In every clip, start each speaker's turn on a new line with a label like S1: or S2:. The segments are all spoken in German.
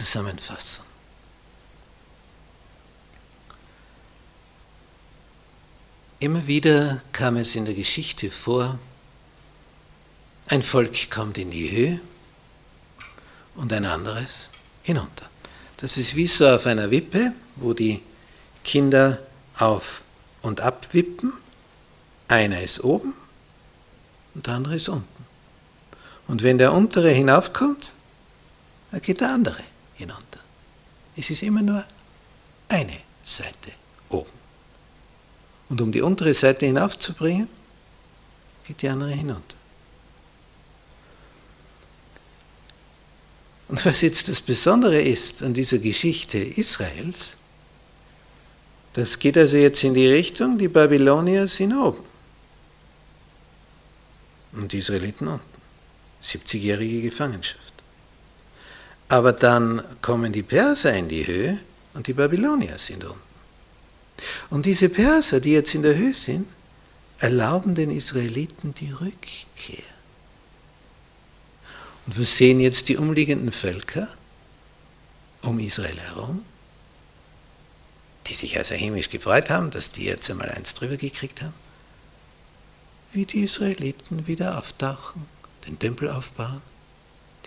S1: Zusammenfassung. Immer wieder kam es in der Geschichte vor, ein Volk kommt in die Höhe und ein anderes hinunter. Das ist wie so auf einer Wippe, wo die Kinder auf und ab wippen. Einer ist oben und der andere ist unten. Und wenn der untere hinaufkommt, dann geht der andere hinunter. Es ist immer nur eine Seite oben. Und um die untere Seite hinaufzubringen, geht die andere hinunter. Und was jetzt das Besondere ist an dieser Geschichte Israels, das geht also jetzt in die Richtung, die Babylonier sind oben und die Israeliten unten. 70-jährige Gefangenschaft. Aber dann kommen die Perser in die Höhe und die Babylonier sind unten. Und diese Perser, die jetzt in der Höhe sind, erlauben den Israeliten die Rückkehr. Und wir sehen jetzt die umliegenden Völker um Israel herum, die sich also hämisch gefreut haben, dass die jetzt einmal eins drüber gekriegt haben, wie die Israeliten wieder auftauchen, den Tempel aufbauen,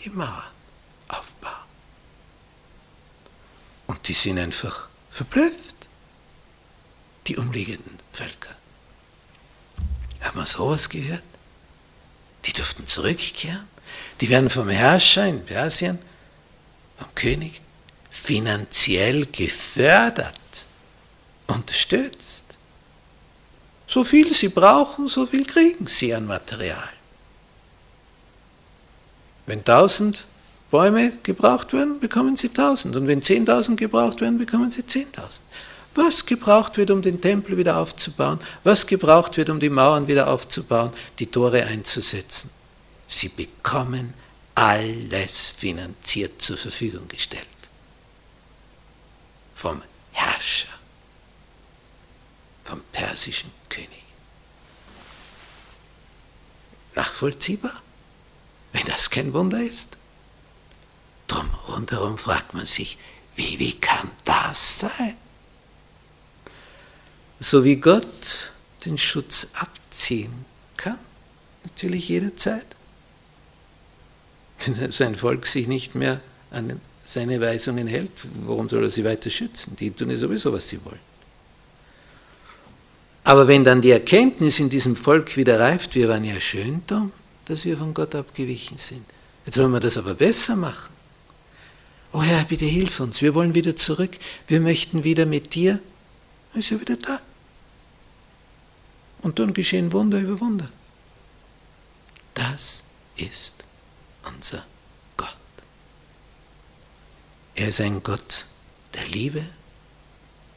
S1: die Mauern aufbauen. Und die sind einfach verblüfft, die umliegenden Völker. Haben wir sowas gehört? Die durften zurückkehren. Die werden vom Herrscher in Persien, vom König, finanziell gefördert, unterstützt. So viel sie brauchen, so viel kriegen sie an Material. Wenn tausend Bäume gebraucht werden, bekommen sie tausend. Und wenn zehntausend gebraucht werden, bekommen sie zehntausend. Was gebraucht wird, um den Tempel wieder aufzubauen, was gebraucht wird, um die Mauern wieder aufzubauen, die Tore einzusetzen. Sie bekommen alles finanziert zur Verfügung gestellt. Vom Herrscher vom persischen König. Nachvollziehbar, wenn das kein Wunder ist? Drum rundherum fragt man sich, wie, wie kann das sein? So wie Gott den Schutz abziehen kann, natürlich jederzeit. Wenn sein Volk sich nicht mehr an seine Weisungen hält, warum soll er sie weiter schützen? Die tun ja sowieso, was sie wollen. Aber wenn dann die Erkenntnis in diesem Volk wieder reift, wir waren ja schön dumm, dass wir von Gott abgewichen sind. Jetzt wollen wir das aber besser machen. Oh Herr, bitte hilf uns, wir wollen wieder zurück, wir möchten wieder mit dir. Dann ist er wieder da. Und dann geschehen Wunder über Wunder. Das ist unser Gott. Er ist ein Gott der Liebe,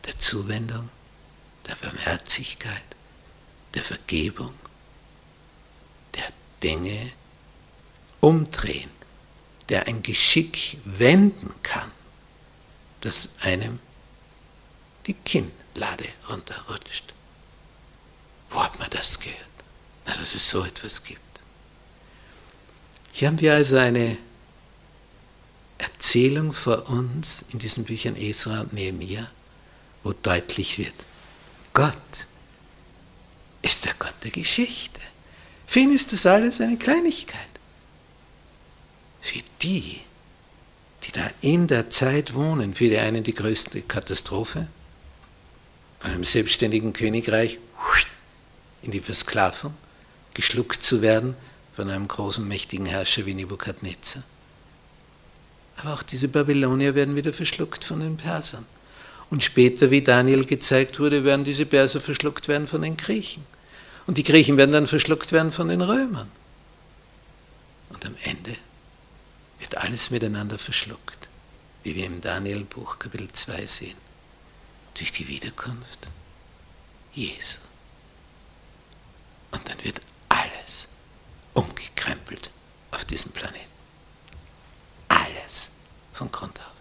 S1: der Zuwendung, der Barmherzigkeit, der Vergebung, der Dinge umdrehen, der ein Geschick wenden kann, das einem die Kinnlade runterrutscht. Wo hat man das gehört? Na, dass es so etwas gibt. Hier haben wir also eine Erzählung vor uns in diesen Büchern Esra und Nehemiah, wo deutlich wird, Gott ist der Gott der Geschichte. Für ihn ist das alles eine Kleinigkeit. Die, die da in der Zeit wohnen, für die einen die größte Katastrophe, von einem selbstständigen Königreich in die Versklavung, geschluckt zu werden von einem großen, mächtigen Herrscher wie Nebukadnezar. Aber auch diese Babylonier werden wieder verschluckt von den Persern. Und später, wie Daniel gezeigt wurde, werden diese Perser verschluckt werden von den Griechen. Und die Griechen werden dann verschluckt werden von den Römern. Und am Ende alles miteinander verschluckt, wie wir im Daniel-Buch Kapitel 2 sehen, durch die Wiederkunft Jesu. Und dann wird alles umgekrempelt auf diesem Planeten. Alles von Grund auf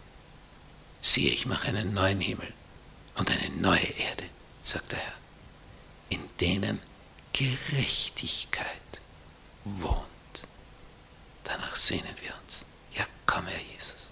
S1: siehe, ich mache einen neuen Himmel und eine neue Erde, sagt der Herr, in denen Gerechtigkeit wohnt. Danach sehnen wir uns. Ja, komm, Herr Jesus.